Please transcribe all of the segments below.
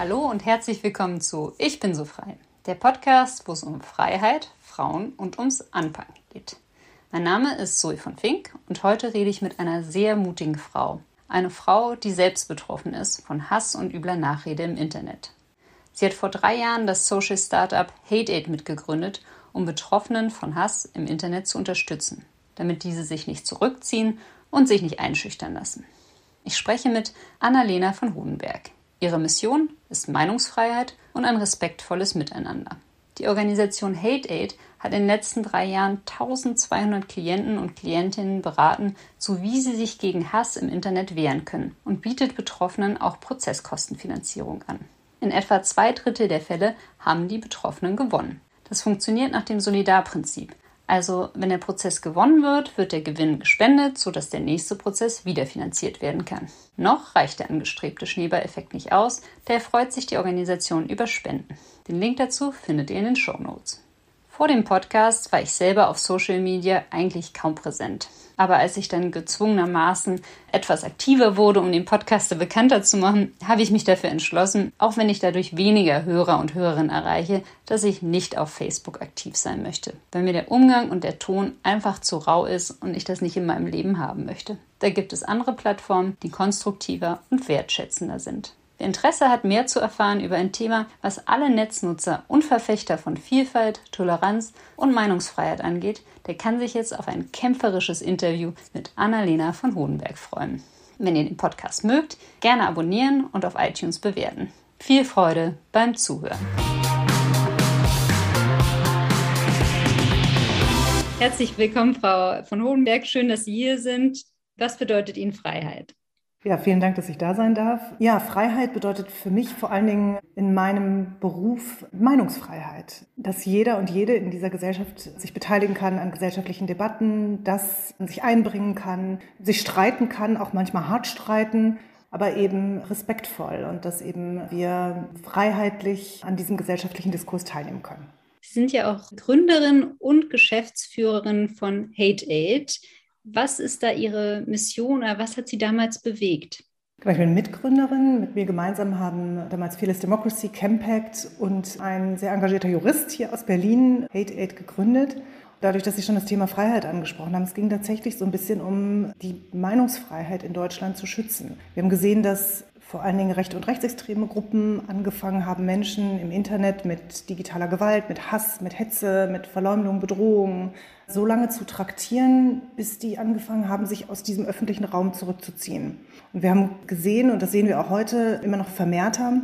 Hallo und herzlich willkommen zu Ich bin so frei, der Podcast, wo es um Freiheit, Frauen und ums Anpacken geht. Mein Name ist Zoe von Fink und heute rede ich mit einer sehr mutigen Frau. Eine Frau, die selbst betroffen ist von Hass und übler Nachrede im Internet. Sie hat vor drei Jahren das Social Startup HateAid mitgegründet, um Betroffenen von Hass im Internet zu unterstützen, damit diese sich nicht zurückziehen und sich nicht einschüchtern lassen. Ich spreche mit Annalena von Hohenberg. Ihre Mission ist Meinungsfreiheit und ein respektvolles Miteinander. Die Organisation HateAid hat in den letzten drei Jahren 1200 Klienten und Klientinnen beraten, so wie sie sich gegen Hass im Internet wehren können und bietet Betroffenen auch Prozesskostenfinanzierung an. In etwa zwei Drittel der Fälle haben die Betroffenen gewonnen. Das funktioniert nach dem Solidarprinzip. Also, wenn der Prozess gewonnen wird, wird der Gewinn gespendet, sodass der nächste Prozess wiederfinanziert werden kann. Noch reicht der angestrebte Schneeballeffekt nicht aus, daher freut sich die Organisation über Spenden. Den Link dazu findet ihr in den Show Notes. Vor dem Podcast war ich selber auf Social Media eigentlich kaum präsent. Aber als ich dann gezwungenermaßen etwas aktiver wurde, um den Podcaster bekannter zu machen, habe ich mich dafür entschlossen, auch wenn ich dadurch weniger Hörer und Hörerinnen erreiche, dass ich nicht auf Facebook aktiv sein möchte, weil mir der Umgang und der Ton einfach zu rau ist und ich das nicht in meinem Leben haben möchte. Da gibt es andere Plattformen, die konstruktiver und wertschätzender sind. Wer Interesse hat, mehr zu erfahren über ein Thema, was alle Netznutzer und Verfechter von Vielfalt, Toleranz und Meinungsfreiheit angeht, der kann sich jetzt auf ein kämpferisches Interview mit Annalena von Hohenberg freuen. Wenn ihr den Podcast mögt, gerne abonnieren und auf iTunes bewerten. Viel Freude beim Zuhören. Herzlich willkommen, Frau von Hohenberg. Schön, dass Sie hier sind. Was bedeutet Ihnen Freiheit? Ja, vielen Dank, dass ich da sein darf. Ja, Freiheit bedeutet für mich vor allen Dingen in meinem Beruf Meinungsfreiheit. Dass jeder und jede in dieser Gesellschaft sich beteiligen kann an gesellschaftlichen Debatten, dass man sich einbringen kann, sich streiten kann, auch manchmal hart streiten, aber eben respektvoll und dass eben wir freiheitlich an diesem gesellschaftlichen Diskurs teilnehmen können. Sie sind ja auch Gründerin und Geschäftsführerin von Hate Aid. Was ist da Ihre Mission oder was hat Sie damals bewegt? Ich bin Mitgründerin. Mit mir gemeinsam haben damals Fearless Democracy, Campact und ein sehr engagierter Jurist hier aus Berlin Hate Aid gegründet. Dadurch, dass Sie schon das Thema Freiheit angesprochen haben, es ging tatsächlich so ein bisschen um die Meinungsfreiheit in Deutschland zu schützen. Wir haben gesehen, dass vor allen Dingen rechte und rechtsextreme Gruppen angefangen haben, Menschen im Internet mit digitaler Gewalt, mit Hass, mit Hetze, mit Verleumdung, Bedrohung so lange zu traktieren, bis die angefangen haben, sich aus diesem öffentlichen Raum zurückzuziehen. Und wir haben gesehen, und das sehen wir auch heute immer noch vermehrter,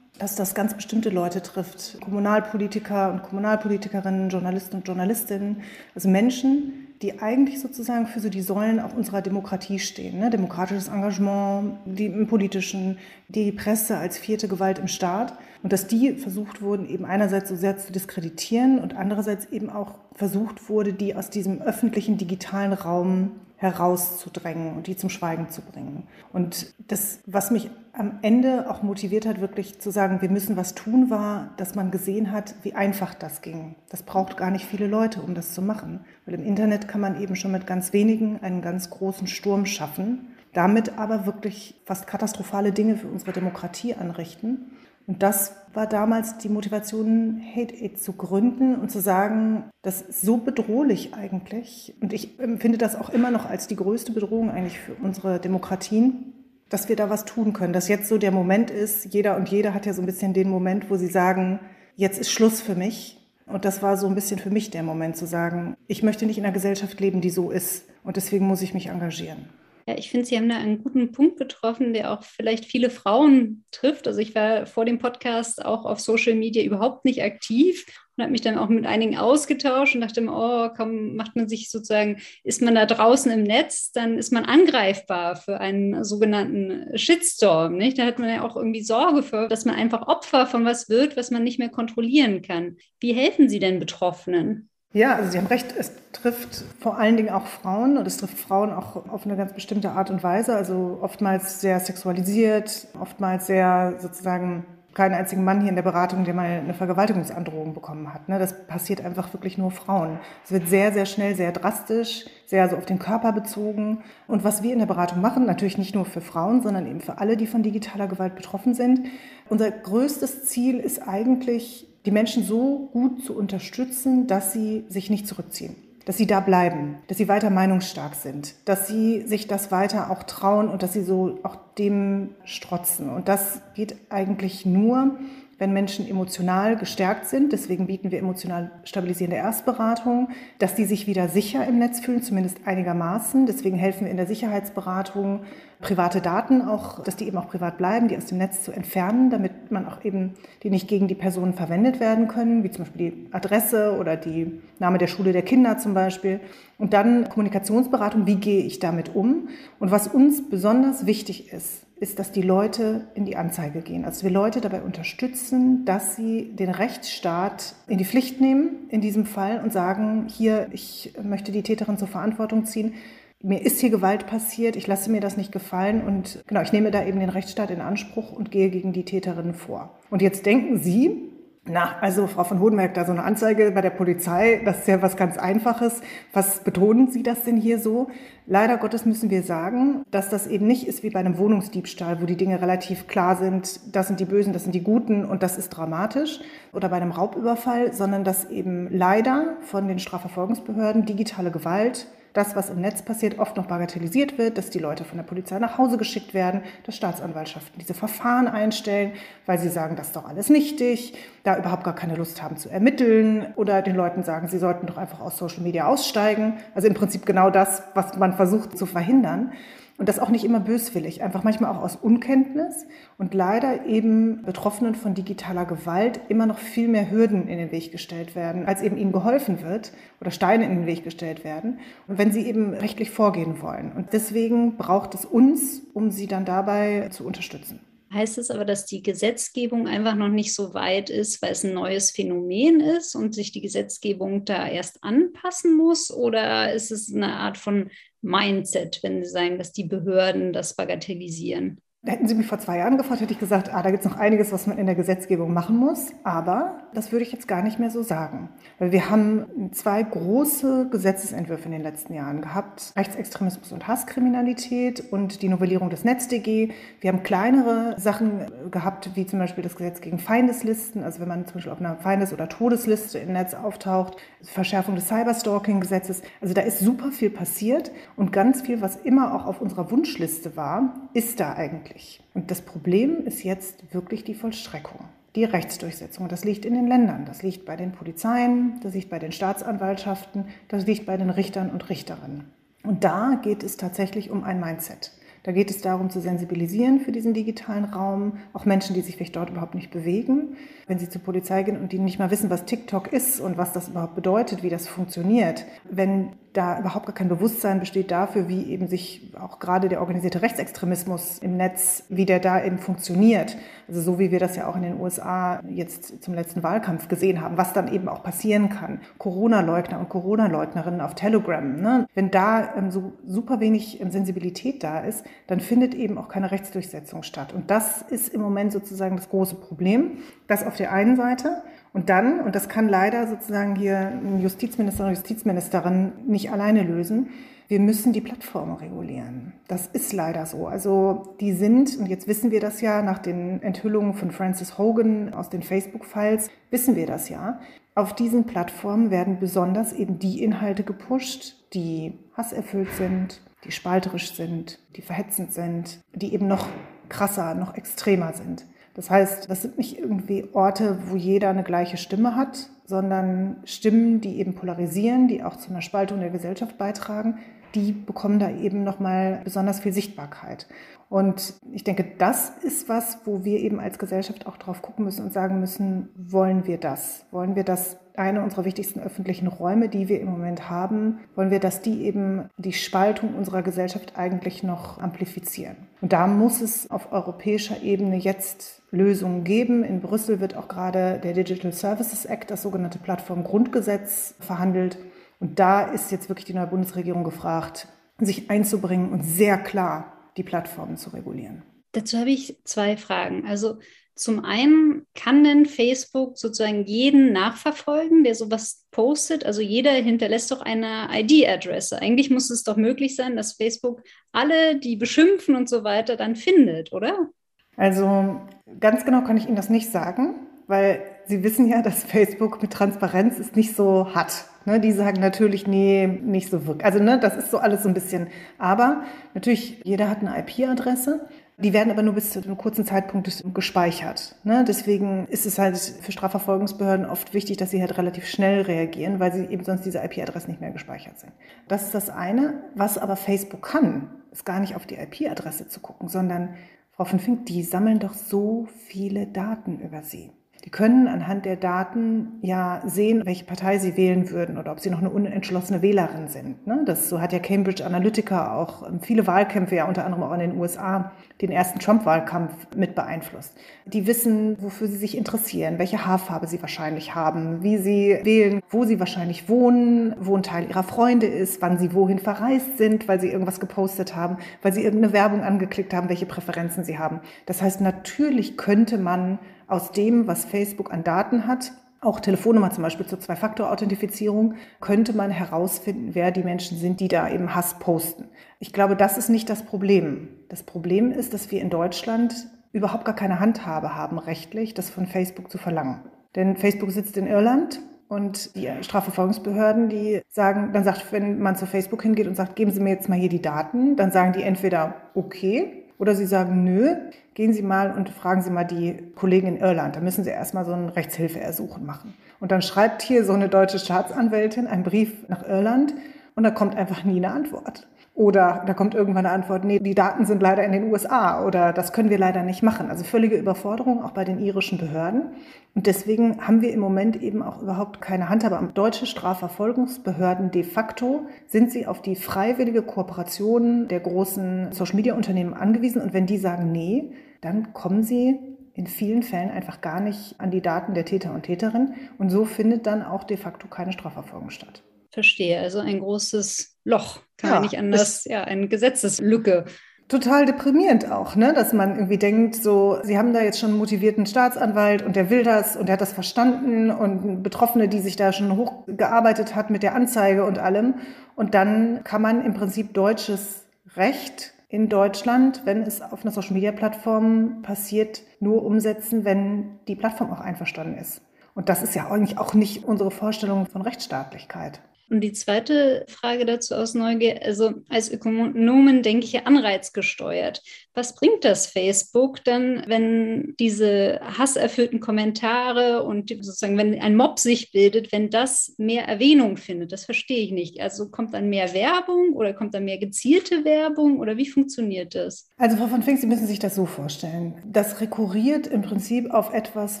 dass das ganz bestimmte Leute trifft. Kommunalpolitiker und Kommunalpolitikerinnen, Journalisten und Journalistinnen, also Menschen, die eigentlich sozusagen für so die Säulen auch unserer Demokratie stehen. Ne? Demokratisches Engagement, die im politischen, die Presse als vierte Gewalt im Staat. Und dass die versucht wurden, eben einerseits so sehr zu diskreditieren und andererseits eben auch versucht wurde, die aus diesem öffentlichen digitalen Raum herauszudrängen und die zum Schweigen zu bringen. Und das, was mich am Ende auch motiviert hat, wirklich zu sagen, wir müssen was tun, war, dass man gesehen hat, wie einfach das ging. Das braucht gar nicht viele Leute, um das zu machen. Weil im Internet kann man eben schon mit ganz wenigen einen ganz großen Sturm schaffen, damit aber wirklich fast katastrophale Dinge für unsere Demokratie anrichten. Und das war damals die Motivation, Hate Aid zu gründen und zu sagen, das ist so bedrohlich eigentlich. Und ich empfinde das auch immer noch als die größte Bedrohung eigentlich für unsere Demokratien, dass wir da was tun können. Dass jetzt so der Moment ist, jeder und jede hat ja so ein bisschen den Moment, wo sie sagen, jetzt ist Schluss für mich. Und das war so ein bisschen für mich der Moment zu sagen, ich möchte nicht in einer Gesellschaft leben, die so ist. Und deswegen muss ich mich engagieren. Ja, ich finde, Sie haben da einen guten Punkt getroffen, der auch vielleicht viele Frauen trifft. Also ich war vor dem Podcast auch auf Social Media überhaupt nicht aktiv und habe mich dann auch mit einigen ausgetauscht und dachte, oh, komm, macht man sich sozusagen, ist man da draußen im Netz, dann ist man angreifbar für einen sogenannten Shitstorm. Nicht? Da hat man ja auch irgendwie Sorge für, dass man einfach Opfer von was wird, was man nicht mehr kontrollieren kann. Wie helfen Sie denn Betroffenen? Ja, also Sie haben recht, es trifft vor allen Dingen auch Frauen und es trifft Frauen auch auf eine ganz bestimmte Art und Weise, also oftmals sehr sexualisiert, oftmals sehr sozusagen keinen einzigen Mann hier in der Beratung, der mal eine Vergewaltigungsandrohung bekommen hat. Ne? Das passiert einfach wirklich nur Frauen. Es wird sehr, sehr schnell, sehr drastisch, sehr so auf den Körper bezogen. Und was wir in der Beratung machen, natürlich nicht nur für Frauen, sondern eben für alle, die von digitaler Gewalt betroffen sind. Unser größtes Ziel ist eigentlich, die Menschen so gut zu unterstützen, dass sie sich nicht zurückziehen dass sie da bleiben, dass sie weiter meinungsstark sind, dass sie sich das weiter auch trauen und dass sie so auch dem strotzen. Und das geht eigentlich nur, wenn Menschen emotional gestärkt sind. Deswegen bieten wir emotional stabilisierende Erstberatung, dass die sich wieder sicher im Netz fühlen, zumindest einigermaßen. Deswegen helfen wir in der Sicherheitsberatung, private Daten auch, dass die eben auch privat bleiben, die aus dem Netz zu entfernen, damit man auch eben die nicht gegen die Personen verwendet werden können, wie zum Beispiel die Adresse oder die Name der Schule der Kinder zum Beispiel. Und dann Kommunikationsberatung, wie gehe ich damit um? Und was uns besonders wichtig ist, ist, dass die Leute in die Anzeige gehen. Also wir Leute dabei unterstützen, dass sie den Rechtsstaat in die Pflicht nehmen in diesem Fall und sagen, hier, ich möchte die Täterin zur Verantwortung ziehen. Mir ist hier Gewalt passiert, ich lasse mir das nicht gefallen und genau, ich nehme da eben den Rechtsstaat in Anspruch und gehe gegen die Täterin vor. Und jetzt denken Sie, na, also Frau von Hodenberg, da so eine Anzeige bei der Polizei, das ist ja was ganz Einfaches. Was betonen Sie das denn hier so? Leider Gottes müssen wir sagen, dass das eben nicht ist wie bei einem Wohnungsdiebstahl, wo die Dinge relativ klar sind, das sind die Bösen, das sind die Guten und das ist dramatisch, oder bei einem Raubüberfall, sondern dass eben leider von den Strafverfolgungsbehörden digitale Gewalt das, was im Netz passiert, oft noch bagatellisiert wird, dass die Leute von der Polizei nach Hause geschickt werden, dass Staatsanwaltschaften diese Verfahren einstellen, weil sie sagen, das ist doch alles nichtig, da überhaupt gar keine Lust haben zu ermitteln oder den Leuten sagen, sie sollten doch einfach aus Social Media aussteigen. Also im Prinzip genau das, was man versucht zu verhindern. Und das auch nicht immer böswillig, einfach manchmal auch aus Unkenntnis und leider eben Betroffenen von digitaler Gewalt immer noch viel mehr Hürden in den Weg gestellt werden, als eben ihnen geholfen wird oder Steine in den Weg gestellt werden. Und wenn sie eben rechtlich vorgehen wollen. Und deswegen braucht es uns, um sie dann dabei zu unterstützen. Heißt es aber, dass die Gesetzgebung einfach noch nicht so weit ist, weil es ein neues Phänomen ist und sich die Gesetzgebung da erst anpassen muss? Oder ist es eine Art von Mindset, wenn Sie sagen, dass die Behörden das bagatellisieren? Hätten Sie mich vor zwei Jahren gefragt, hätte ich gesagt, ah, da gibt es noch einiges, was man in der Gesetzgebung machen muss. Aber das würde ich jetzt gar nicht mehr so sagen. Weil wir haben zwei große Gesetzesentwürfe in den letzten Jahren gehabt. Rechtsextremismus und Hasskriminalität und die Novellierung des NetzDG. Wir haben kleinere Sachen gehabt, wie zum Beispiel das Gesetz gegen Feindeslisten. Also wenn man zum Beispiel auf einer Feindes- oder Todesliste im Netz auftaucht. Verschärfung des Cyberstalking-Gesetzes. Also da ist super viel passiert. Und ganz viel, was immer auch auf unserer Wunschliste war, ist da eigentlich. Und das Problem ist jetzt wirklich die Vollstreckung, die Rechtsdurchsetzung. Das liegt in den Ländern, das liegt bei den Polizeien, das liegt bei den Staatsanwaltschaften, das liegt bei den Richtern und Richterinnen. Und da geht es tatsächlich um ein Mindset. Da geht es darum zu sensibilisieren für diesen digitalen Raum, auch Menschen, die sich vielleicht dort überhaupt nicht bewegen. Wenn sie zur Polizei gehen und die nicht mal wissen, was TikTok ist und was das überhaupt bedeutet, wie das funktioniert, wenn da überhaupt gar kein Bewusstsein besteht dafür, wie eben sich auch gerade der organisierte Rechtsextremismus im Netz, wie der da eben funktioniert. Also so wie wir das ja auch in den USA jetzt zum letzten Wahlkampf gesehen haben, was dann eben auch passieren kann. Corona-Leugner und Corona-Leugnerinnen auf Telegram. Ne? Wenn da ähm, so super wenig ähm, Sensibilität da ist, dann findet eben auch keine Rechtsdurchsetzung statt. Und das ist im Moment sozusagen das große Problem. Das auf der einen Seite. Und dann, und das kann leider sozusagen hier ein Justizminister oder Justizministerin nicht alleine lösen, wir müssen die Plattformen regulieren. Das ist leider so. Also die sind, und jetzt wissen wir das ja nach den Enthüllungen von Francis Hogan aus den Facebook-Files, wissen wir das ja. Auf diesen Plattformen werden besonders eben die Inhalte gepusht, die hasserfüllt sind, die spalterisch sind, die verhetzend sind, die eben noch krasser, noch extremer sind. Das heißt, das sind nicht irgendwie Orte, wo jeder eine gleiche Stimme hat, sondern Stimmen, die eben polarisieren, die auch zu einer Spaltung der Gesellschaft beitragen, die bekommen da eben nochmal besonders viel Sichtbarkeit. Und ich denke, das ist was, wo wir eben als Gesellschaft auch drauf gucken müssen und sagen müssen, wollen wir das? Wollen wir das eine unserer wichtigsten öffentlichen Räume, die wir im Moment haben, wollen wir, dass die eben die Spaltung unserer Gesellschaft eigentlich noch amplifizieren. Und da muss es auf europäischer Ebene jetzt Lösungen geben. In Brüssel wird auch gerade der Digital Services Act, das sogenannte Plattformgrundgesetz, verhandelt. Und da ist jetzt wirklich die neue Bundesregierung gefragt, sich einzubringen und sehr klar die Plattformen zu regulieren. Dazu habe ich zwei Fragen. Also zum einen kann denn Facebook sozusagen jeden nachverfolgen, der sowas postet. Also jeder hinterlässt doch eine ID-Adresse. Eigentlich muss es doch möglich sein, dass Facebook alle, die beschimpfen und so weiter, dann findet, oder? Also ganz genau kann ich Ihnen das nicht sagen, weil Sie wissen ja, dass Facebook mit Transparenz es nicht so hat. Ne, die sagen natürlich, nee, nicht so wirklich. Also ne, das ist so alles so ein bisschen. Aber natürlich, jeder hat eine IP-Adresse. Die werden aber nur bis zu einem kurzen Zeitpunkt gespeichert. Ne? Deswegen ist es halt für Strafverfolgungsbehörden oft wichtig, dass sie halt relativ schnell reagieren, weil sie eben sonst diese IP-Adressen nicht mehr gespeichert sind. Das ist das eine. Was aber Facebook kann, ist gar nicht auf die IP-Adresse zu gucken, sondern Frau von Fink, die sammeln doch so viele Daten über sie. Die können anhand der Daten ja sehen, welche Partei sie wählen würden oder ob sie noch eine unentschlossene Wählerin sind. Ne? Das so hat ja Cambridge Analytica auch viele Wahlkämpfe, ja unter anderem auch in den USA, den ersten Trump-Wahlkampf mit beeinflusst. Die wissen, wofür sie sich interessieren, welche Haarfarbe sie wahrscheinlich haben, wie sie wählen, wo sie wahrscheinlich wohnen, wo ein Teil ihrer Freunde ist, wann sie wohin verreist sind, weil sie irgendwas gepostet haben, weil sie irgendeine Werbung angeklickt haben, welche Präferenzen sie haben. Das heißt, natürlich könnte man aus dem, was Facebook an Daten hat, auch Telefonnummer zum Beispiel zur Zwei-Faktor-Authentifizierung, könnte man herausfinden, wer die Menschen sind, die da eben Hass posten. Ich glaube, das ist nicht das Problem. Das Problem ist, dass wir in Deutschland überhaupt gar keine Handhabe haben, rechtlich, das von Facebook zu verlangen. Denn Facebook sitzt in Irland und die Strafverfolgungsbehörden, die sagen, dann sagt, wenn man zu Facebook hingeht und sagt, geben Sie mir jetzt mal hier die Daten, dann sagen die entweder okay, oder Sie sagen, nö, gehen Sie mal und fragen Sie mal die Kollegen in Irland. Da müssen Sie erstmal so ein Rechtshilfeersuchen machen. Und dann schreibt hier so eine deutsche Staatsanwältin einen Brief nach Irland und da kommt einfach nie eine Antwort. Oder da kommt irgendwann eine Antwort, nee, die Daten sind leider in den USA oder das können wir leider nicht machen. Also völlige Überforderung auch bei den irischen Behörden. Und deswegen haben wir im Moment eben auch überhaupt keine Handhabe. Deutsche Strafverfolgungsbehörden de facto sind sie auf die freiwillige Kooperation der großen Social-Media-Unternehmen angewiesen. Und wenn die sagen, nee, dann kommen sie in vielen Fällen einfach gar nicht an die Daten der Täter und Täterinnen. Und so findet dann auch de facto keine Strafverfolgung statt. Verstehe. Also ein großes Loch, kann ja, man nicht anders, ja, eine Gesetzeslücke. Total deprimierend auch, ne? dass man irgendwie denkt, so, Sie haben da jetzt schon einen motivierten Staatsanwalt und der will das und der hat das verstanden und Betroffene, die sich da schon hochgearbeitet hat mit der Anzeige und allem. Und dann kann man im Prinzip deutsches Recht in Deutschland, wenn es auf einer Social-Media-Plattform passiert, nur umsetzen, wenn die Plattform auch einverstanden ist. Und das ist ja eigentlich auch nicht unsere Vorstellung von Rechtsstaatlichkeit. Und die zweite Frage dazu aus Neugier, also als Ökonomen denke ich ja anreizgesteuert. Was bringt das Facebook dann, wenn diese hasserfüllten Kommentare und sozusagen, wenn ein Mob sich bildet, wenn das mehr Erwähnung findet? Das verstehe ich nicht. Also kommt dann mehr Werbung oder kommt dann mehr gezielte Werbung oder wie funktioniert das? Also Frau von Fink, Sie müssen sich das so vorstellen. Das rekurriert im Prinzip auf etwas,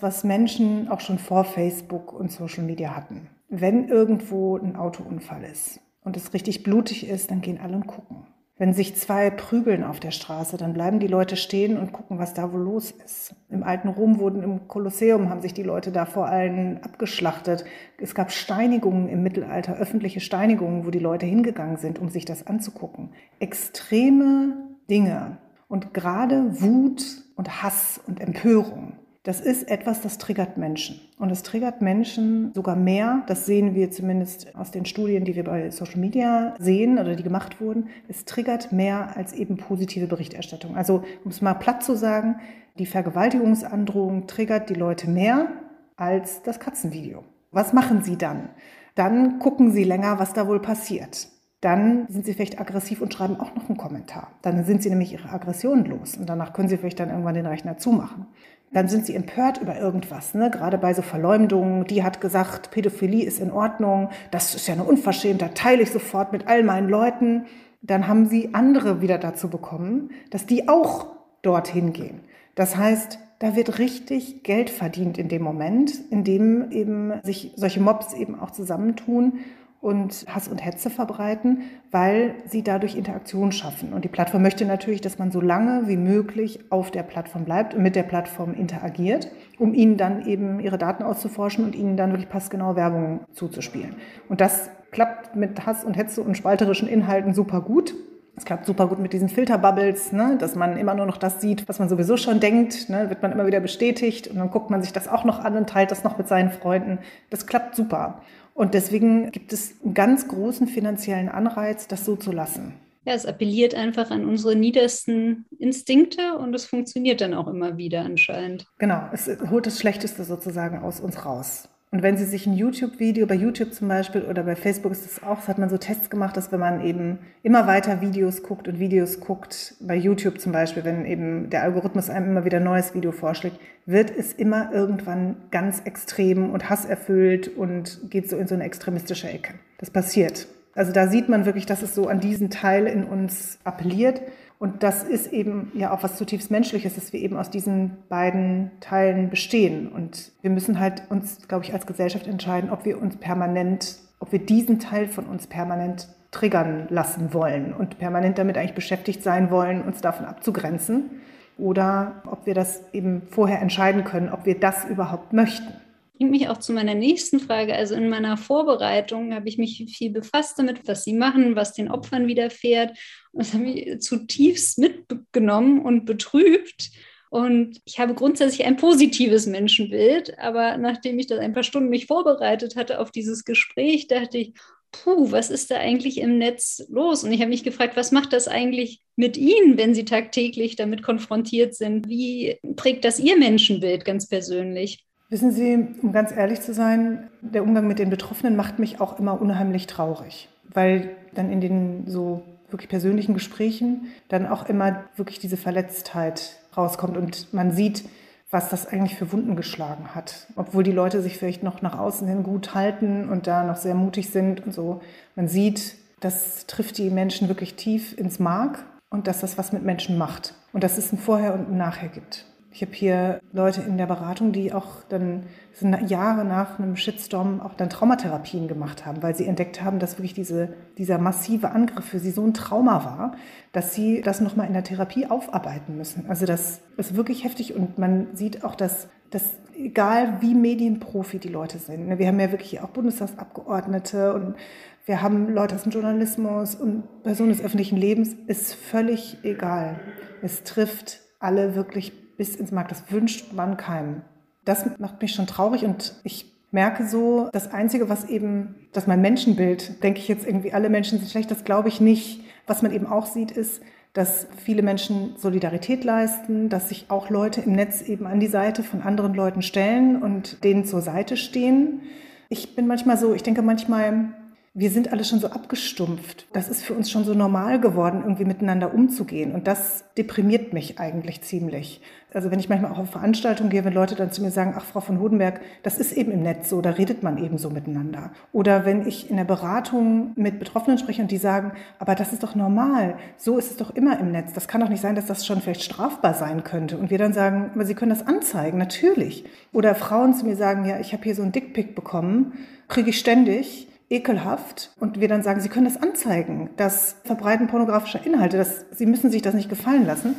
was Menschen auch schon vor Facebook und Social Media hatten wenn irgendwo ein Autounfall ist und es richtig blutig ist, dann gehen alle und gucken. Wenn sich zwei prügeln auf der Straße, dann bleiben die Leute stehen und gucken, was da wohl los ist. Im alten Rom wurden im Kolosseum haben sich die Leute da vor allem abgeschlachtet. Es gab Steinigungen im Mittelalter, öffentliche Steinigungen, wo die Leute hingegangen sind, um sich das anzugucken. Extreme Dinge und gerade Wut und Hass und Empörung das ist etwas, das triggert Menschen. Und es triggert Menschen sogar mehr, das sehen wir zumindest aus den Studien, die wir bei Social Media sehen oder die gemacht wurden, es triggert mehr als eben positive Berichterstattung. Also um es mal platt zu sagen, die Vergewaltigungsandrohung triggert die Leute mehr als das Katzenvideo. Was machen sie dann? Dann gucken sie länger, was da wohl passiert dann sind sie vielleicht aggressiv und schreiben auch noch einen Kommentar. Dann sind sie nämlich ihre Aggression los und danach können sie vielleicht dann irgendwann den Rechner zumachen dann sind sie empört über irgendwas, ne? gerade bei so Verleumdungen. Die hat gesagt, Pädophilie ist in Ordnung, das ist ja eine Unverschämtheit, teile ich sofort mit all meinen Leuten. Dann haben sie andere wieder dazu bekommen, dass die auch dorthin gehen. Das heißt, da wird richtig Geld verdient in dem Moment, in dem eben sich solche Mobs eben auch zusammentun und Hass und Hetze verbreiten, weil sie dadurch Interaktion schaffen. Und die Plattform möchte natürlich, dass man so lange wie möglich auf der Plattform bleibt und mit der Plattform interagiert, um ihnen dann eben ihre Daten auszuforschen und ihnen dann wirklich passgenaue Werbung zuzuspielen. Und das klappt mit Hass und Hetze und spalterischen Inhalten super gut. Es klappt super gut mit diesen Filterbubbles, ne? dass man immer nur noch das sieht, was man sowieso schon denkt. Ne? Wird man immer wieder bestätigt und dann guckt man sich das auch noch an und teilt das noch mit seinen Freunden. Das klappt super. Und deswegen gibt es einen ganz großen finanziellen Anreiz, das so zu lassen. Ja, es appelliert einfach an unsere niedersten Instinkte und es funktioniert dann auch immer wieder anscheinend. Genau, es holt das Schlechteste sozusagen aus uns raus. Und wenn Sie sich ein YouTube-Video, bei YouTube zum Beispiel oder bei Facebook ist das auch, das hat man so Tests gemacht, dass wenn man eben immer weiter Videos guckt und Videos guckt, bei YouTube zum Beispiel, wenn eben der Algorithmus einem immer wieder neues Video vorschlägt, wird es immer irgendwann ganz extrem und hasserfüllt und geht so in so eine extremistische Ecke. Das passiert. Also da sieht man wirklich, dass es so an diesen Teil in uns appelliert. Und das ist eben ja auch was zutiefst Menschliches, dass wir eben aus diesen beiden Teilen bestehen. Und wir müssen halt uns, glaube ich, als Gesellschaft entscheiden, ob wir uns permanent, ob wir diesen Teil von uns permanent triggern lassen wollen und permanent damit eigentlich beschäftigt sein wollen, uns davon abzugrenzen. Oder ob wir das eben vorher entscheiden können, ob wir das überhaupt möchten bringt mich auch zu meiner nächsten Frage. Also in meiner Vorbereitung habe ich mich viel befasst damit, was sie machen, was den Opfern widerfährt. Und das hat mich zutiefst mitgenommen und betrübt. Und ich habe grundsätzlich ein positives Menschenbild, aber nachdem ich das ein paar Stunden mich vorbereitet hatte auf dieses Gespräch, dachte ich, puh, was ist da eigentlich im Netz los? Und ich habe mich gefragt, was macht das eigentlich mit Ihnen, wenn Sie tagtäglich damit konfrontiert sind? Wie prägt das Ihr Menschenbild ganz persönlich? Wissen Sie, um ganz ehrlich zu sein, der Umgang mit den Betroffenen macht mich auch immer unheimlich traurig, weil dann in den so wirklich persönlichen Gesprächen dann auch immer wirklich diese Verletztheit rauskommt und man sieht, was das eigentlich für Wunden geschlagen hat. Obwohl die Leute sich vielleicht noch nach außen hin gut halten und da noch sehr mutig sind und so. Man sieht, das trifft die Menschen wirklich tief ins Mark und dass das was mit Menschen macht und dass es ein Vorher und ein Nachher gibt. Ich habe hier Leute in der Beratung, die auch dann Jahre nach einem Shitstorm auch dann Traumatherapien gemacht haben, weil sie entdeckt haben, dass wirklich diese, dieser massive Angriff für sie so ein Trauma war, dass sie das nochmal in der Therapie aufarbeiten müssen. Also das ist wirklich heftig und man sieht auch, dass, dass egal wie Medienprofi die Leute sind, ne, wir haben ja wirklich auch Bundestagsabgeordnete und wir haben Leute aus dem Journalismus und Personen des öffentlichen Lebens, ist völlig egal. Es trifft alle wirklich bis ins Markt. Das wünscht man keinem. Das macht mich schon traurig und ich merke so, das Einzige, was eben, dass mein Menschenbild, denke ich jetzt irgendwie, alle Menschen sind schlecht, das glaube ich nicht. Was man eben auch sieht, ist, dass viele Menschen Solidarität leisten, dass sich auch Leute im Netz eben an die Seite von anderen Leuten stellen und denen zur Seite stehen. Ich bin manchmal so, ich denke manchmal, wir sind alle schon so abgestumpft. Das ist für uns schon so normal geworden, irgendwie miteinander umzugehen. Und das deprimiert mich eigentlich ziemlich. Also wenn ich manchmal auch auf Veranstaltungen gehe, wenn Leute dann zu mir sagen, ach Frau von Hodenberg, das ist eben im Netz so, da redet man eben so miteinander. Oder wenn ich in der Beratung mit Betroffenen spreche und die sagen, aber das ist doch normal, so ist es doch immer im Netz. Das kann doch nicht sein, dass das schon vielleicht strafbar sein könnte. Und wir dann sagen, aber Sie können das anzeigen, natürlich. Oder Frauen zu mir sagen, ja, ich habe hier so ein Dickpick bekommen, kriege ich ständig ekelhaft und wir dann sagen, Sie können das anzeigen, das Verbreiten pornografischer Inhalte, das, Sie müssen sich das nicht gefallen lassen,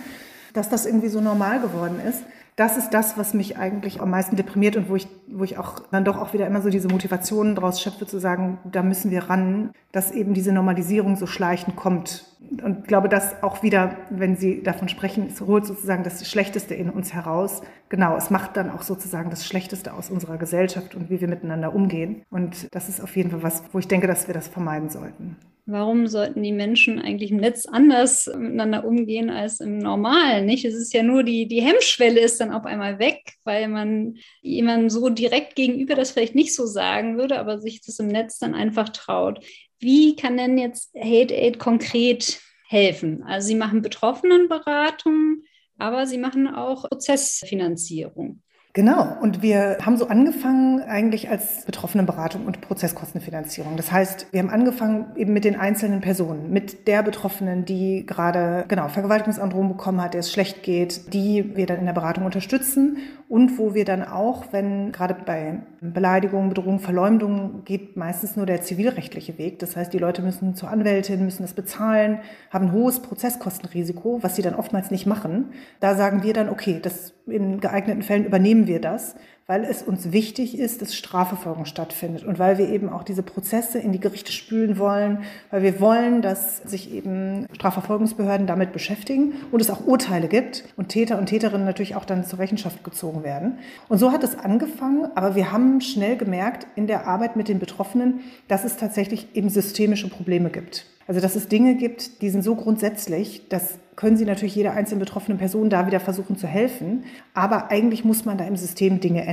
dass das irgendwie so normal geworden ist das ist das, was mich eigentlich am meisten deprimiert und wo ich, wo ich auch dann doch auch wieder immer so diese Motivation daraus schöpfe, zu sagen, da müssen wir ran, dass eben diese Normalisierung so schleichend kommt. Und ich glaube, dass auch wieder, wenn Sie davon sprechen, es holt sozusagen das Schlechteste in uns heraus. Genau, es macht dann auch sozusagen das Schlechteste aus unserer Gesellschaft und wie wir miteinander umgehen. Und das ist auf jeden Fall was, wo ich denke, dass wir das vermeiden sollten. Warum sollten die Menschen eigentlich im Netz anders miteinander umgehen als im Normalen? Nicht? Es ist ja nur die, die Hemmschwelle ist dann auf einmal weg, weil man jemandem so direkt gegenüber das vielleicht nicht so sagen würde, aber sich das im Netz dann einfach traut. Wie kann denn jetzt Hate Aid konkret helfen? Also Sie machen Betroffenenberatung, aber Sie machen auch Prozessfinanzierung. Genau. Und wir haben so angefangen eigentlich als Betroffenenberatung und Prozesskostenfinanzierung. Das heißt, wir haben angefangen eben mit den einzelnen Personen, mit der Betroffenen, die gerade, genau, Vergewaltigungsandrohung bekommen hat, der es schlecht geht, die wir dann in der Beratung unterstützen und wo wir dann auch, wenn gerade bei Beleidigung, Bedrohung, Verleumdung geht meistens nur der zivilrechtliche Weg. Das heißt, die Leute müssen zur Anwältin, müssen es bezahlen, haben ein hohes Prozesskostenrisiko, was sie dann oftmals nicht machen. Da sagen wir dann, okay, das in geeigneten Fällen übernehmen wir das, weil es uns wichtig ist, dass Strafverfolgung stattfindet und weil wir eben auch diese Prozesse in die Gerichte spülen wollen, weil wir wollen, dass sich eben Strafverfolgungsbehörden damit beschäftigen und es auch Urteile gibt und Täter und Täterinnen natürlich auch dann zur Rechenschaft gezogen werden. Und so hat es angefangen, aber wir haben schnell gemerkt in der Arbeit mit den Betroffenen, dass es tatsächlich eben systemische Probleme gibt. Also dass es Dinge gibt, die sind so grundsätzlich, dass können Sie natürlich jeder einzelnen betroffenen Person da wieder versuchen zu helfen. Aber eigentlich muss man da im System Dinge ändern.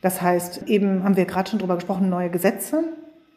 Das heißt, eben haben wir gerade schon darüber gesprochen, neue Gesetze,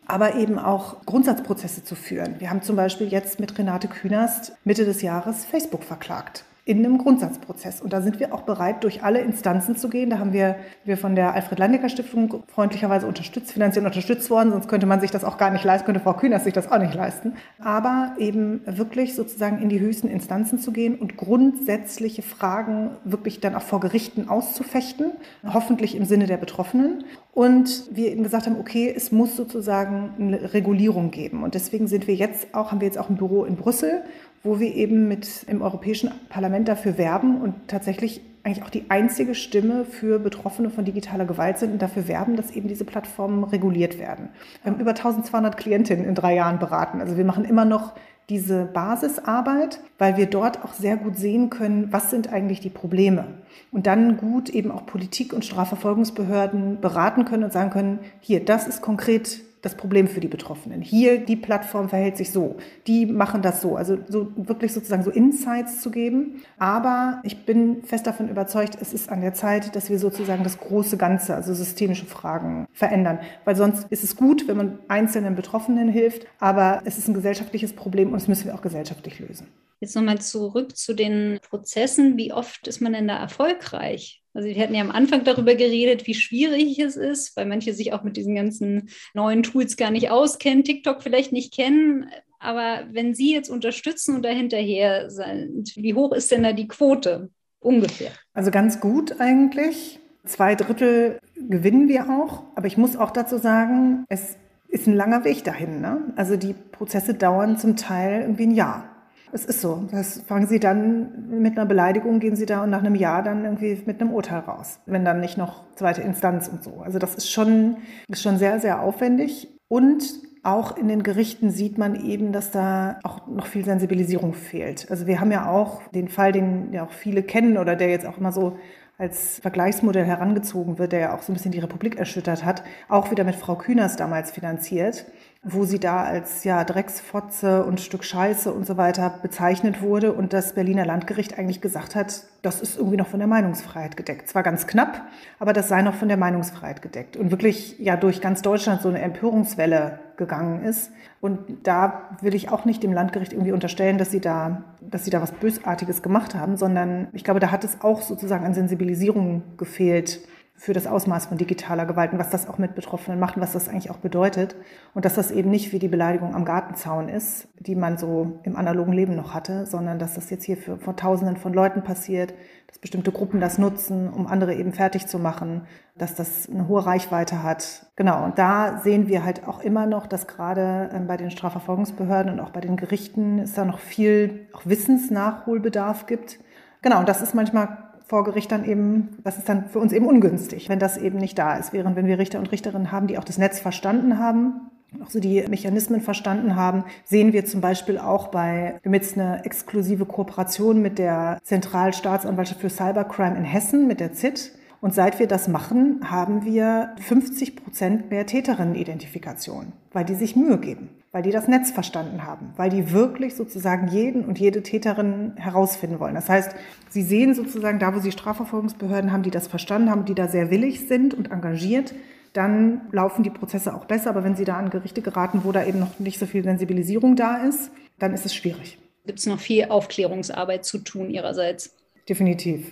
aber eben auch Grundsatzprozesse zu führen. Wir haben zum Beispiel jetzt mit Renate Künast Mitte des Jahres Facebook verklagt in einem Grundsatzprozess. Und da sind wir auch bereit, durch alle Instanzen zu gehen. Da haben wir, wir von der Alfred-Landecker-Stiftung freundlicherweise unterstützt, finanziell unterstützt worden, sonst könnte man sich das auch gar nicht leisten, könnte Frau Kühners sich das auch nicht leisten. Aber eben wirklich sozusagen in die höchsten Instanzen zu gehen und grundsätzliche Fragen wirklich dann auch vor Gerichten auszufechten, hoffentlich im Sinne der Betroffenen. Und wir eben gesagt haben, okay, es muss sozusagen eine Regulierung geben. Und deswegen sind wir jetzt auch, haben wir jetzt auch ein Büro in Brüssel wo wir eben mit im Europäischen Parlament dafür werben und tatsächlich eigentlich auch die einzige Stimme für Betroffene von digitaler Gewalt sind und dafür werben, dass eben diese Plattformen reguliert werden. Wir haben über 1200 Klientinnen in drei Jahren beraten. Also wir machen immer noch diese Basisarbeit, weil wir dort auch sehr gut sehen können, was sind eigentlich die Probleme. Und dann gut eben auch Politik und Strafverfolgungsbehörden beraten können und sagen können, hier, das ist konkret das Problem für die Betroffenen. Hier, die Plattform verhält sich so, die machen das so. Also so wirklich sozusagen so Insights zu geben. Aber ich bin fest davon überzeugt, es ist an der Zeit, dass wir sozusagen das große Ganze, also systemische Fragen verändern. Weil sonst ist es gut, wenn man einzelnen Betroffenen hilft, aber es ist ein gesellschaftliches Problem und das müssen wir auch gesellschaftlich lösen. Jetzt nochmal zurück zu den Prozessen. Wie oft ist man denn da erfolgreich? Also wir hatten ja am Anfang darüber geredet, wie schwierig es ist, weil manche sich auch mit diesen ganzen neuen Tools gar nicht auskennen, TikTok vielleicht nicht kennen. Aber wenn Sie jetzt unterstützen und dahinterher sind, wie hoch ist denn da die Quote ungefähr? Also ganz gut eigentlich. Zwei Drittel gewinnen wir auch. Aber ich muss auch dazu sagen, es ist ein langer Weg dahin. Ne? Also die Prozesse dauern zum Teil irgendwie ein Jahr. Es ist so. Das fangen Sie dann mit einer Beleidigung, gehen Sie da und nach einem Jahr dann irgendwie mit einem Urteil raus. Wenn dann nicht noch zweite Instanz und so. Also das ist schon, ist schon sehr, sehr aufwendig. Und auch in den Gerichten sieht man eben, dass da auch noch viel Sensibilisierung fehlt. Also wir haben ja auch den Fall, den ja auch viele kennen oder der jetzt auch immer so als Vergleichsmodell herangezogen wird, der ja auch so ein bisschen die Republik erschüttert hat, auch wieder mit Frau Kühners damals finanziert wo sie da als ja Drecksfotze und Stück Scheiße und so weiter bezeichnet wurde und das Berliner Landgericht eigentlich gesagt hat, das ist irgendwie noch von der Meinungsfreiheit gedeckt. Zwar ganz knapp, aber das sei noch von der Meinungsfreiheit gedeckt und wirklich ja durch ganz Deutschland so eine Empörungswelle gegangen ist. Und da will ich auch nicht dem Landgericht irgendwie unterstellen, dass sie da, dass sie da was Bösartiges gemacht haben, sondern ich glaube, da hat es auch sozusagen an Sensibilisierung gefehlt für das Ausmaß von digitaler Gewalt und was das auch mit Betroffenen macht und was das eigentlich auch bedeutet. Und dass das eben nicht wie die Beleidigung am Gartenzaun ist, die man so im analogen Leben noch hatte, sondern dass das jetzt hier für, vor Tausenden von Leuten passiert, dass bestimmte Gruppen das nutzen, um andere eben fertig zu machen, dass das eine hohe Reichweite hat. Genau, und da sehen wir halt auch immer noch, dass gerade ähm, bei den Strafverfolgungsbehörden und auch bei den Gerichten es da noch viel auch Wissensnachholbedarf gibt. Genau, und das ist manchmal vor Gericht dann eben, das ist dann für uns eben ungünstig, wenn das eben nicht da ist. Während wenn wir Richter und Richterinnen haben, die auch das Netz verstanden haben, auch so die Mechanismen verstanden haben, sehen wir zum Beispiel auch bei, wir haben jetzt eine exklusive Kooperation mit der Zentralstaatsanwaltschaft für Cybercrime in Hessen, mit der ZIT. Und seit wir das machen, haben wir 50 Prozent mehr Täterinnenidentifikation, weil die sich Mühe geben weil die das Netz verstanden haben, weil die wirklich sozusagen jeden und jede Täterin herausfinden wollen. Das heißt, sie sehen sozusagen da, wo sie Strafverfolgungsbehörden haben, die das verstanden haben, die da sehr willig sind und engagiert, dann laufen die Prozesse auch besser. Aber wenn sie da an Gerichte geraten, wo da eben noch nicht so viel Sensibilisierung da ist, dann ist es schwierig. Gibt es noch viel Aufklärungsarbeit zu tun Ihrerseits? definitiv.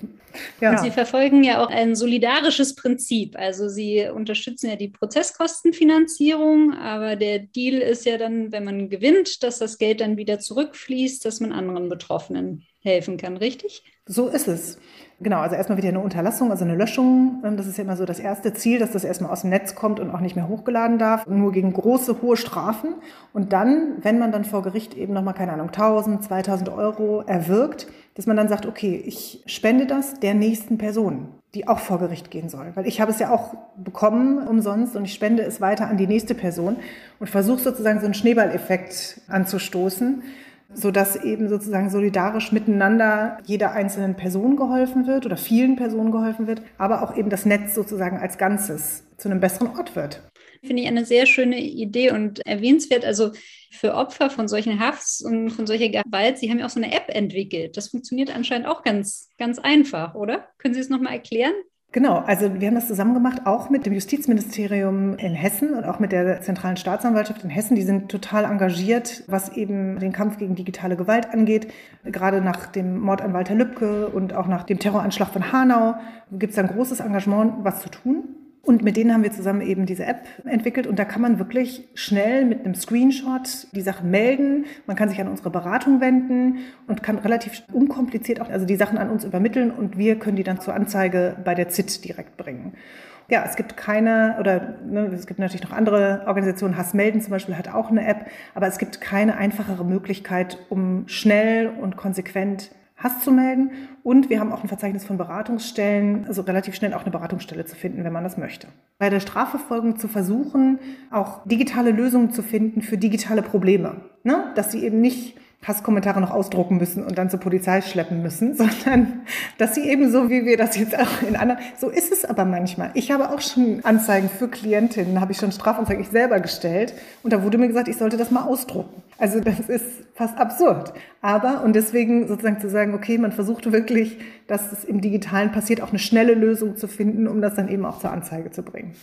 Ja. Sie verfolgen ja auch ein solidarisches Prinzip. Also Sie unterstützen ja die Prozesskostenfinanzierung, aber der Deal ist ja dann, wenn man gewinnt, dass das Geld dann wieder zurückfließt, dass man anderen Betroffenen helfen kann, richtig? So ist es. Genau, also erstmal wieder eine Unterlassung, also eine Löschung. Ähm, das ist ja immer so das erste Ziel, dass das erstmal aus dem Netz kommt und auch nicht mehr hochgeladen darf. Nur gegen große, hohe Strafen. Und dann, wenn man dann vor Gericht eben nochmal, keine Ahnung, 1000, 2000 Euro erwirkt, dass man dann sagt, okay, ich spende das der nächsten Person, die auch vor Gericht gehen soll. Weil ich habe es ja auch bekommen umsonst und ich spende es weiter an die nächste Person und versuche sozusagen so einen Schneeballeffekt anzustoßen so dass eben sozusagen solidarisch miteinander jeder einzelnen Person geholfen wird oder vielen Personen geholfen wird, aber auch eben das Netz sozusagen als Ganzes zu einem besseren Ort wird. Finde ich eine sehr schöne Idee und erwähnenswert. Also für Opfer von solchen Hafts und von solcher Gewalt, Sie haben ja auch so eine App entwickelt. Das funktioniert anscheinend auch ganz, ganz einfach, oder? Können Sie es nochmal erklären? Genau, also wir haben das zusammen gemacht, auch mit dem Justizministerium in Hessen und auch mit der Zentralen Staatsanwaltschaft in Hessen. Die sind total engagiert, was eben den Kampf gegen digitale Gewalt angeht. Gerade nach dem Mord an Walter Lübcke und auch nach dem Terroranschlag von Hanau gibt es ein großes Engagement, was zu tun. Und mit denen haben wir zusammen eben diese App entwickelt und da kann man wirklich schnell mit einem Screenshot die Sachen melden. Man kann sich an unsere Beratung wenden und kann relativ unkompliziert auch also die Sachen an uns übermitteln und wir können die dann zur Anzeige bei der ZIT direkt bringen. Ja, es gibt keine, oder ne, es gibt natürlich noch andere Organisationen, Hassmelden zum Beispiel hat auch eine App, aber es gibt keine einfachere Möglichkeit, um schnell und konsequent Hass zu melden. Und wir haben auch ein Verzeichnis von Beratungsstellen, also relativ schnell auch eine Beratungsstelle zu finden, wenn man das möchte. Bei der Strafverfolgung zu versuchen, auch digitale Lösungen zu finden für digitale Probleme. Ne? Dass sie eben nicht Hasskommentare noch ausdrucken müssen und dann zur Polizei schleppen müssen, sondern dass sie eben so, wie wir das jetzt auch in anderen, so ist es aber manchmal. Ich habe auch schon Anzeigen für Klientinnen, habe ich schon Strafanzeigen ich selber gestellt und da wurde mir gesagt, ich sollte das mal ausdrucken. Also das ist fast absurd. Aber, und deswegen sozusagen zu sagen, okay, man versucht wirklich, dass es im Digitalen passiert, auch eine schnelle Lösung zu finden, um das dann eben auch zur Anzeige zu bringen.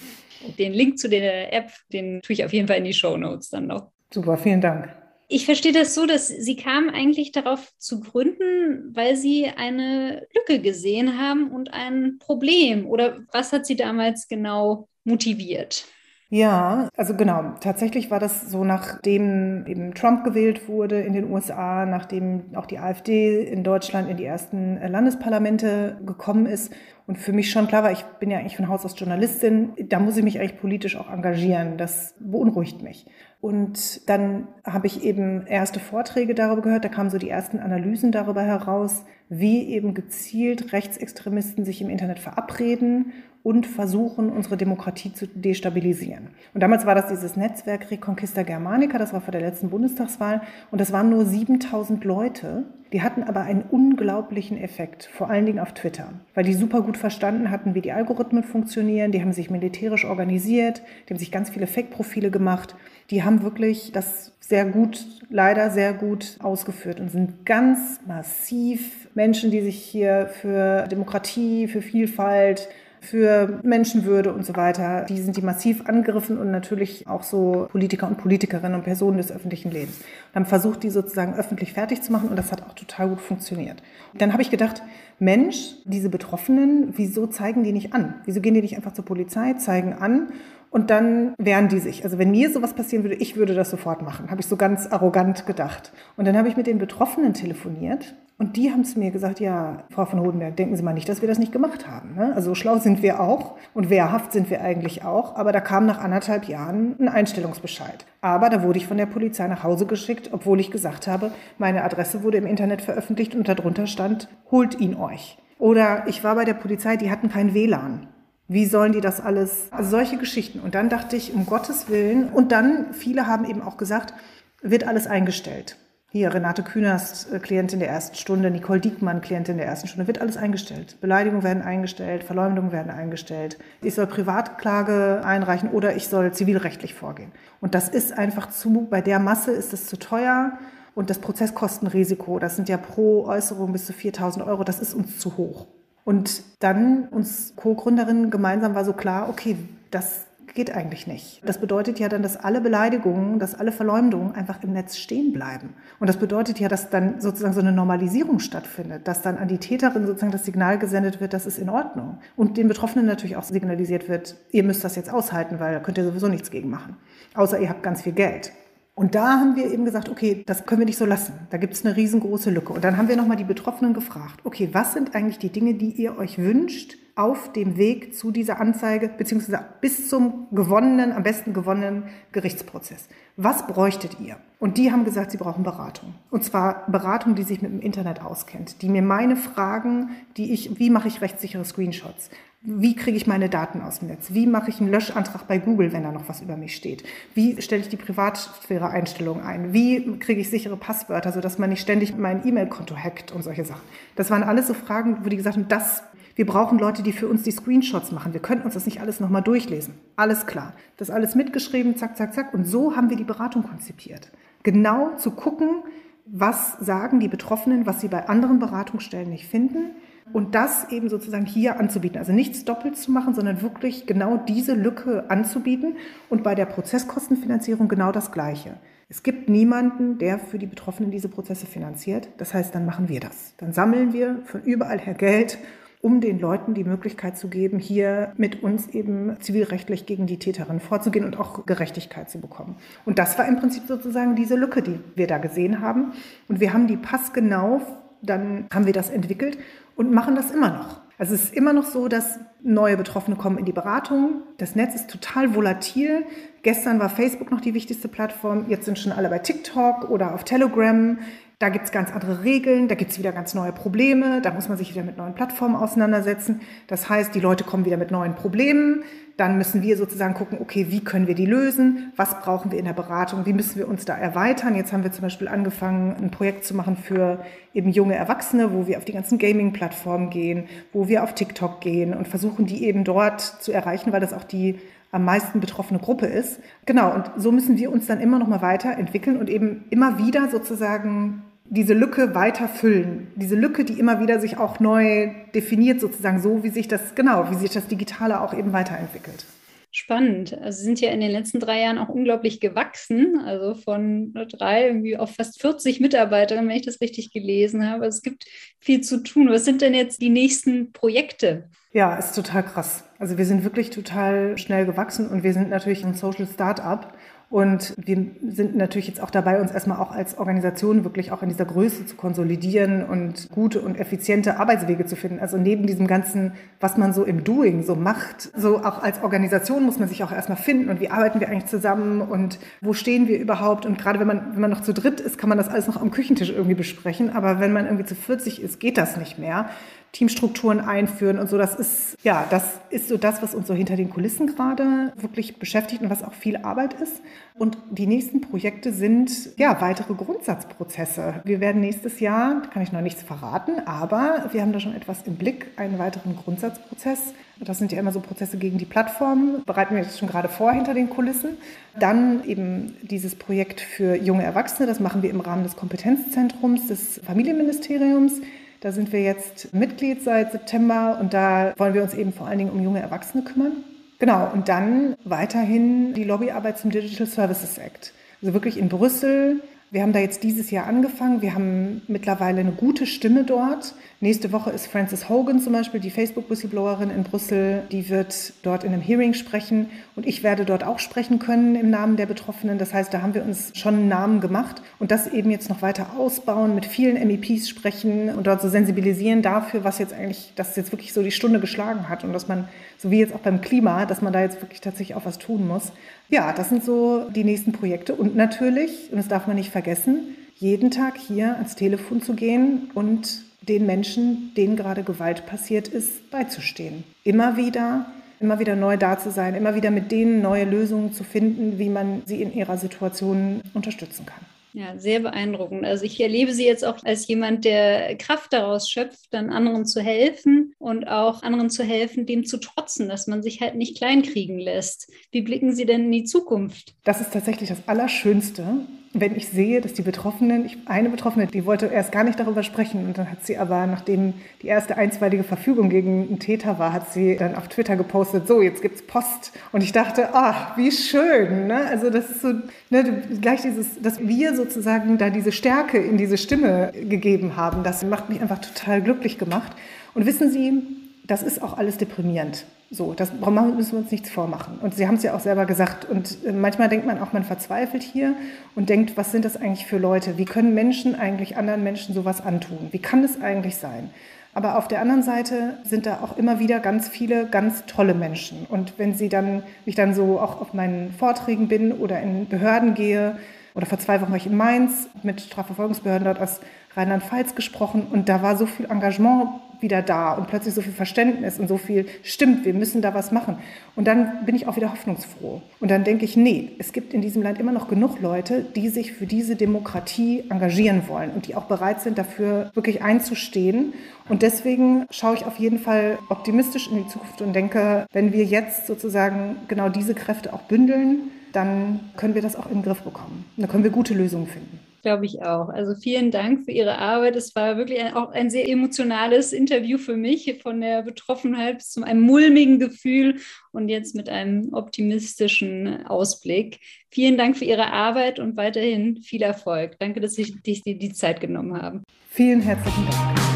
Den Link zu der App, den tue ich auf jeden Fall in die Show Notes dann noch. Super, vielen Dank. Ich verstehe das so, dass Sie kamen eigentlich darauf zu gründen, weil Sie eine Lücke gesehen haben und ein Problem. Oder was hat Sie damals genau motiviert? Ja, also genau. Tatsächlich war das so, nachdem eben Trump gewählt wurde in den USA, nachdem auch die AfD in Deutschland in die ersten Landesparlamente gekommen ist und für mich schon klar war, ich bin ja eigentlich von Haus aus Journalistin, da muss ich mich eigentlich politisch auch engagieren. Das beunruhigt mich. Und dann habe ich eben erste Vorträge darüber gehört, da kamen so die ersten Analysen darüber heraus, wie eben gezielt Rechtsextremisten sich im Internet verabreden und versuchen, unsere Demokratie zu destabilisieren. Und damals war das dieses Netzwerk Reconquista Germanica, das war vor der letzten Bundestagswahl, und das waren nur 7000 Leute. Die hatten aber einen unglaublichen Effekt, vor allen Dingen auf Twitter, weil die super gut verstanden hatten, wie die Algorithmen funktionieren, die haben sich militärisch organisiert, die haben sich ganz viele Fake-Profile gemacht, die haben wirklich das sehr gut, leider sehr gut ausgeführt und sind ganz massiv Menschen, die sich hier für Demokratie, für Vielfalt, für Menschenwürde und so weiter. Die sind die massiv angegriffen und natürlich auch so Politiker und Politikerinnen und Personen des öffentlichen Lebens. Und haben versucht, die sozusagen öffentlich fertig zu machen und das hat auch total gut funktioniert. Dann habe ich gedacht, Mensch, diese Betroffenen, wieso zeigen die nicht an? Wieso gehen die nicht einfach zur Polizei, zeigen an und dann wehren die sich. Also wenn mir sowas passieren würde, ich würde das sofort machen, habe ich so ganz arrogant gedacht. Und dann habe ich mit den Betroffenen telefoniert und die haben zu mir gesagt, ja, Frau von Hodenberg, denken Sie mal nicht, dass wir das nicht gemacht haben. Ne? Also schlau sind wir auch und wehrhaft sind wir eigentlich auch. Aber da kam nach anderthalb Jahren ein Einstellungsbescheid. Aber da wurde ich von der Polizei nach Hause geschickt, obwohl ich gesagt habe, meine Adresse wurde im Internet veröffentlicht und darunter stand, holt ihn euch. Oder ich war bei der Polizei, die hatten kein WLAN. Wie sollen die das alles? Also solche Geschichten. Und dann dachte ich, um Gottes Willen. Und dann, viele haben eben auch gesagt, wird alles eingestellt. Hier, Renate Künast, äh, Klientin der ersten Stunde, Nicole Diekmann, Klientin der ersten Stunde, wird alles eingestellt. Beleidigungen werden eingestellt, Verleumdungen werden eingestellt. Ich soll Privatklage einreichen oder ich soll zivilrechtlich vorgehen. Und das ist einfach zu, bei der Masse ist es zu teuer. Und das Prozesskostenrisiko, das sind ja pro Äußerung bis zu 4000 Euro, das ist uns zu hoch. Und dann uns Co-Gründerinnen gemeinsam war so klar, okay, das geht eigentlich nicht. Das bedeutet ja dann, dass alle Beleidigungen, dass alle Verleumdungen einfach im Netz stehen bleiben. Und das bedeutet ja, dass dann sozusagen so eine Normalisierung stattfindet, dass dann an die Täterin sozusagen das Signal gesendet wird, das ist in Ordnung. Und den Betroffenen natürlich auch signalisiert wird, ihr müsst das jetzt aushalten, weil da könnt ihr sowieso nichts gegen machen. Außer ihr habt ganz viel Geld. Und da haben wir eben gesagt, okay, das können wir nicht so lassen. Da gibt es eine riesengroße Lücke. Und dann haben wir nochmal die Betroffenen gefragt, okay, was sind eigentlich die Dinge, die ihr euch wünscht auf dem Weg zu dieser Anzeige, beziehungsweise bis zum gewonnenen, am besten gewonnenen Gerichtsprozess? Was bräuchtet ihr? Und die haben gesagt, sie brauchen Beratung. Und zwar Beratung, die sich mit dem Internet auskennt, die mir meine Fragen, die ich, wie mache ich rechtssichere Screenshots? Wie kriege ich meine Daten aus dem Netz? Wie mache ich einen Löschantrag bei Google, wenn da noch was über mich steht? Wie stelle ich die Privatsphäre-Einstellungen ein? Wie kriege ich sichere Passwörter, sodass man nicht ständig mein E-Mail-Konto hackt und solche Sachen? Das waren alles so Fragen, wo die gesagt haben, das, wir brauchen Leute, die für uns die Screenshots machen. Wir können uns das nicht alles nochmal durchlesen. Alles klar. Das alles mitgeschrieben, zack, zack, zack. Und so haben wir die Beratung konzipiert. Genau zu gucken, was sagen die Betroffenen, was sie bei anderen Beratungsstellen nicht finden und das eben sozusagen hier anzubieten. Also nichts doppelt zu machen, sondern wirklich genau diese Lücke anzubieten und bei der Prozesskostenfinanzierung genau das Gleiche. Es gibt niemanden, der für die Betroffenen diese Prozesse finanziert. Das heißt, dann machen wir das. Dann sammeln wir von überall her Geld, um den Leuten die Möglichkeit zu geben, hier mit uns eben zivilrechtlich gegen die Täterin vorzugehen und auch Gerechtigkeit zu bekommen. Und das war im Prinzip sozusagen diese Lücke, die wir da gesehen haben. Und wir haben die passgenau, dann haben wir das entwickelt und machen das immer noch. Also es ist immer noch so, dass neue Betroffene kommen in die Beratung. Das Netz ist total volatil. Gestern war Facebook noch die wichtigste Plattform. Jetzt sind schon alle bei TikTok oder auf Telegram. Da gibt es ganz andere Regeln, da gibt es wieder ganz neue Probleme, da muss man sich wieder mit neuen Plattformen auseinandersetzen. Das heißt, die Leute kommen wieder mit neuen Problemen. Dann müssen wir sozusagen gucken, okay, wie können wir die lösen? Was brauchen wir in der Beratung? Wie müssen wir uns da erweitern? Jetzt haben wir zum Beispiel angefangen, ein Projekt zu machen für eben junge Erwachsene, wo wir auf die ganzen Gaming-Plattformen gehen, wo wir auf TikTok gehen und versuchen, die eben dort zu erreichen, weil das auch die am meisten betroffene Gruppe ist. Genau, und so müssen wir uns dann immer noch mal weiterentwickeln und eben immer wieder sozusagen diese Lücke weiter füllen. Diese Lücke, die immer wieder sich auch neu definiert, sozusagen so, wie sich das, genau, wie sich das Digitale auch eben weiterentwickelt. Spannend. Also Sie sind ja in den letzten drei Jahren auch unglaublich gewachsen, also von drei irgendwie auf fast 40 Mitarbeiterinnen, wenn ich das richtig gelesen habe. Es gibt viel zu tun. Was sind denn jetzt die nächsten Projekte? Ja, ist total krass. Also wir sind wirklich total schnell gewachsen und wir sind natürlich ein Social Startup und wir sind natürlich jetzt auch dabei, uns erstmal auch als Organisation wirklich auch in dieser Größe zu konsolidieren und gute und effiziente Arbeitswege zu finden. Also neben diesem ganzen, was man so im Doing so macht, so auch als Organisation muss man sich auch erstmal finden und wie arbeiten wir eigentlich zusammen und wo stehen wir überhaupt. Und gerade wenn man, wenn man noch zu dritt ist, kann man das alles noch am Küchentisch irgendwie besprechen. Aber wenn man irgendwie zu 40 ist, geht das nicht mehr. Teamstrukturen einführen und so. Das ist, ja, das ist so das, was uns so hinter den Kulissen gerade wirklich beschäftigt und was auch viel Arbeit ist. Und die nächsten Projekte sind, ja, weitere Grundsatzprozesse. Wir werden nächstes Jahr, kann ich noch nichts verraten, aber wir haben da schon etwas im Blick, einen weiteren Grundsatzprozess. Das sind ja immer so Prozesse gegen die Plattformen, bereiten wir jetzt schon gerade vor hinter den Kulissen. Dann eben dieses Projekt für junge Erwachsene, das machen wir im Rahmen des Kompetenzzentrums des Familienministeriums. Da sind wir jetzt Mitglied seit September und da wollen wir uns eben vor allen Dingen um junge Erwachsene kümmern. Genau, und dann weiterhin die Lobbyarbeit zum Digital Services Act. Also wirklich in Brüssel wir haben da jetzt dieses Jahr angefangen. Wir haben mittlerweile eine gute Stimme dort. Nächste Woche ist Frances Hogan zum Beispiel, die Facebook-Whistleblowerin in Brüssel. Die wird dort in einem Hearing sprechen und ich werde dort auch sprechen können im Namen der Betroffenen. Das heißt, da haben wir uns schon einen Namen gemacht und das eben jetzt noch weiter ausbauen, mit vielen MEPs sprechen und dort so sensibilisieren dafür, was jetzt eigentlich, dass jetzt wirklich so die Stunde geschlagen hat und dass man, so wie jetzt auch beim Klima, dass man da jetzt wirklich tatsächlich auch was tun muss. Ja, das sind so die nächsten Projekte. Und natürlich, und das darf man nicht vergessen, jeden Tag hier ans Telefon zu gehen und den Menschen, denen gerade Gewalt passiert ist, beizustehen. Immer wieder, immer wieder neu da zu sein, immer wieder mit denen neue Lösungen zu finden, wie man sie in ihrer Situation unterstützen kann. Ja, sehr beeindruckend. Also ich erlebe Sie jetzt auch als jemand, der Kraft daraus schöpft, dann anderen zu helfen und auch anderen zu helfen, dem zu trotzen, dass man sich halt nicht kleinkriegen lässt. Wie blicken Sie denn in die Zukunft? Das ist tatsächlich das Allerschönste, wenn ich sehe, dass die Betroffenen, ich, eine Betroffene, die wollte erst gar nicht darüber sprechen und dann hat sie aber, nachdem die erste einstweilige Verfügung gegen einen Täter war, hat sie dann auf Twitter gepostet, so, jetzt gibt's Post. Und ich dachte, ach, wie schön. Ne? Also das ist so, ne, gleich dieses, dass wir sozusagen da diese Stärke in diese Stimme gegeben haben, das macht mich einfach total glücklich gemacht. Und wissen Sie, das ist auch alles deprimierend. So, das müssen wir uns nichts vormachen. Und Sie haben es ja auch selber gesagt. Und äh, manchmal denkt man auch, man verzweifelt hier und denkt, was sind das eigentlich für Leute? Wie können Menschen eigentlich anderen Menschen sowas antun? Wie kann es eigentlich sein? Aber auf der anderen Seite sind da auch immer wieder ganz viele ganz tolle Menschen. Und wenn sie dann, ich dann so auch auf meinen Vorträgen bin oder in Behörden gehe, oder vor zwei Wochen war ich in Mainz mit Strafverfolgungsbehörden dort aus Rheinland-Pfalz gesprochen und da war so viel Engagement wieder da und plötzlich so viel Verständnis und so viel stimmt, wir müssen da was machen. Und dann bin ich auch wieder hoffnungsfroh. Und dann denke ich, nee, es gibt in diesem Land immer noch genug Leute, die sich für diese Demokratie engagieren wollen und die auch bereit sind, dafür wirklich einzustehen. Und deswegen schaue ich auf jeden Fall optimistisch in die Zukunft und denke, wenn wir jetzt sozusagen genau diese Kräfte auch bündeln, dann können wir das auch in den Griff bekommen. Dann können wir gute Lösungen finden. Glaube ich auch. Also vielen Dank für Ihre Arbeit. Es war wirklich ein, auch ein sehr emotionales Interview für mich, von der Betroffenheit bis zu einem mulmigen Gefühl und jetzt mit einem optimistischen Ausblick. Vielen Dank für Ihre Arbeit und weiterhin viel Erfolg. Danke, dass Sie sich die Zeit genommen haben. Vielen herzlichen Dank.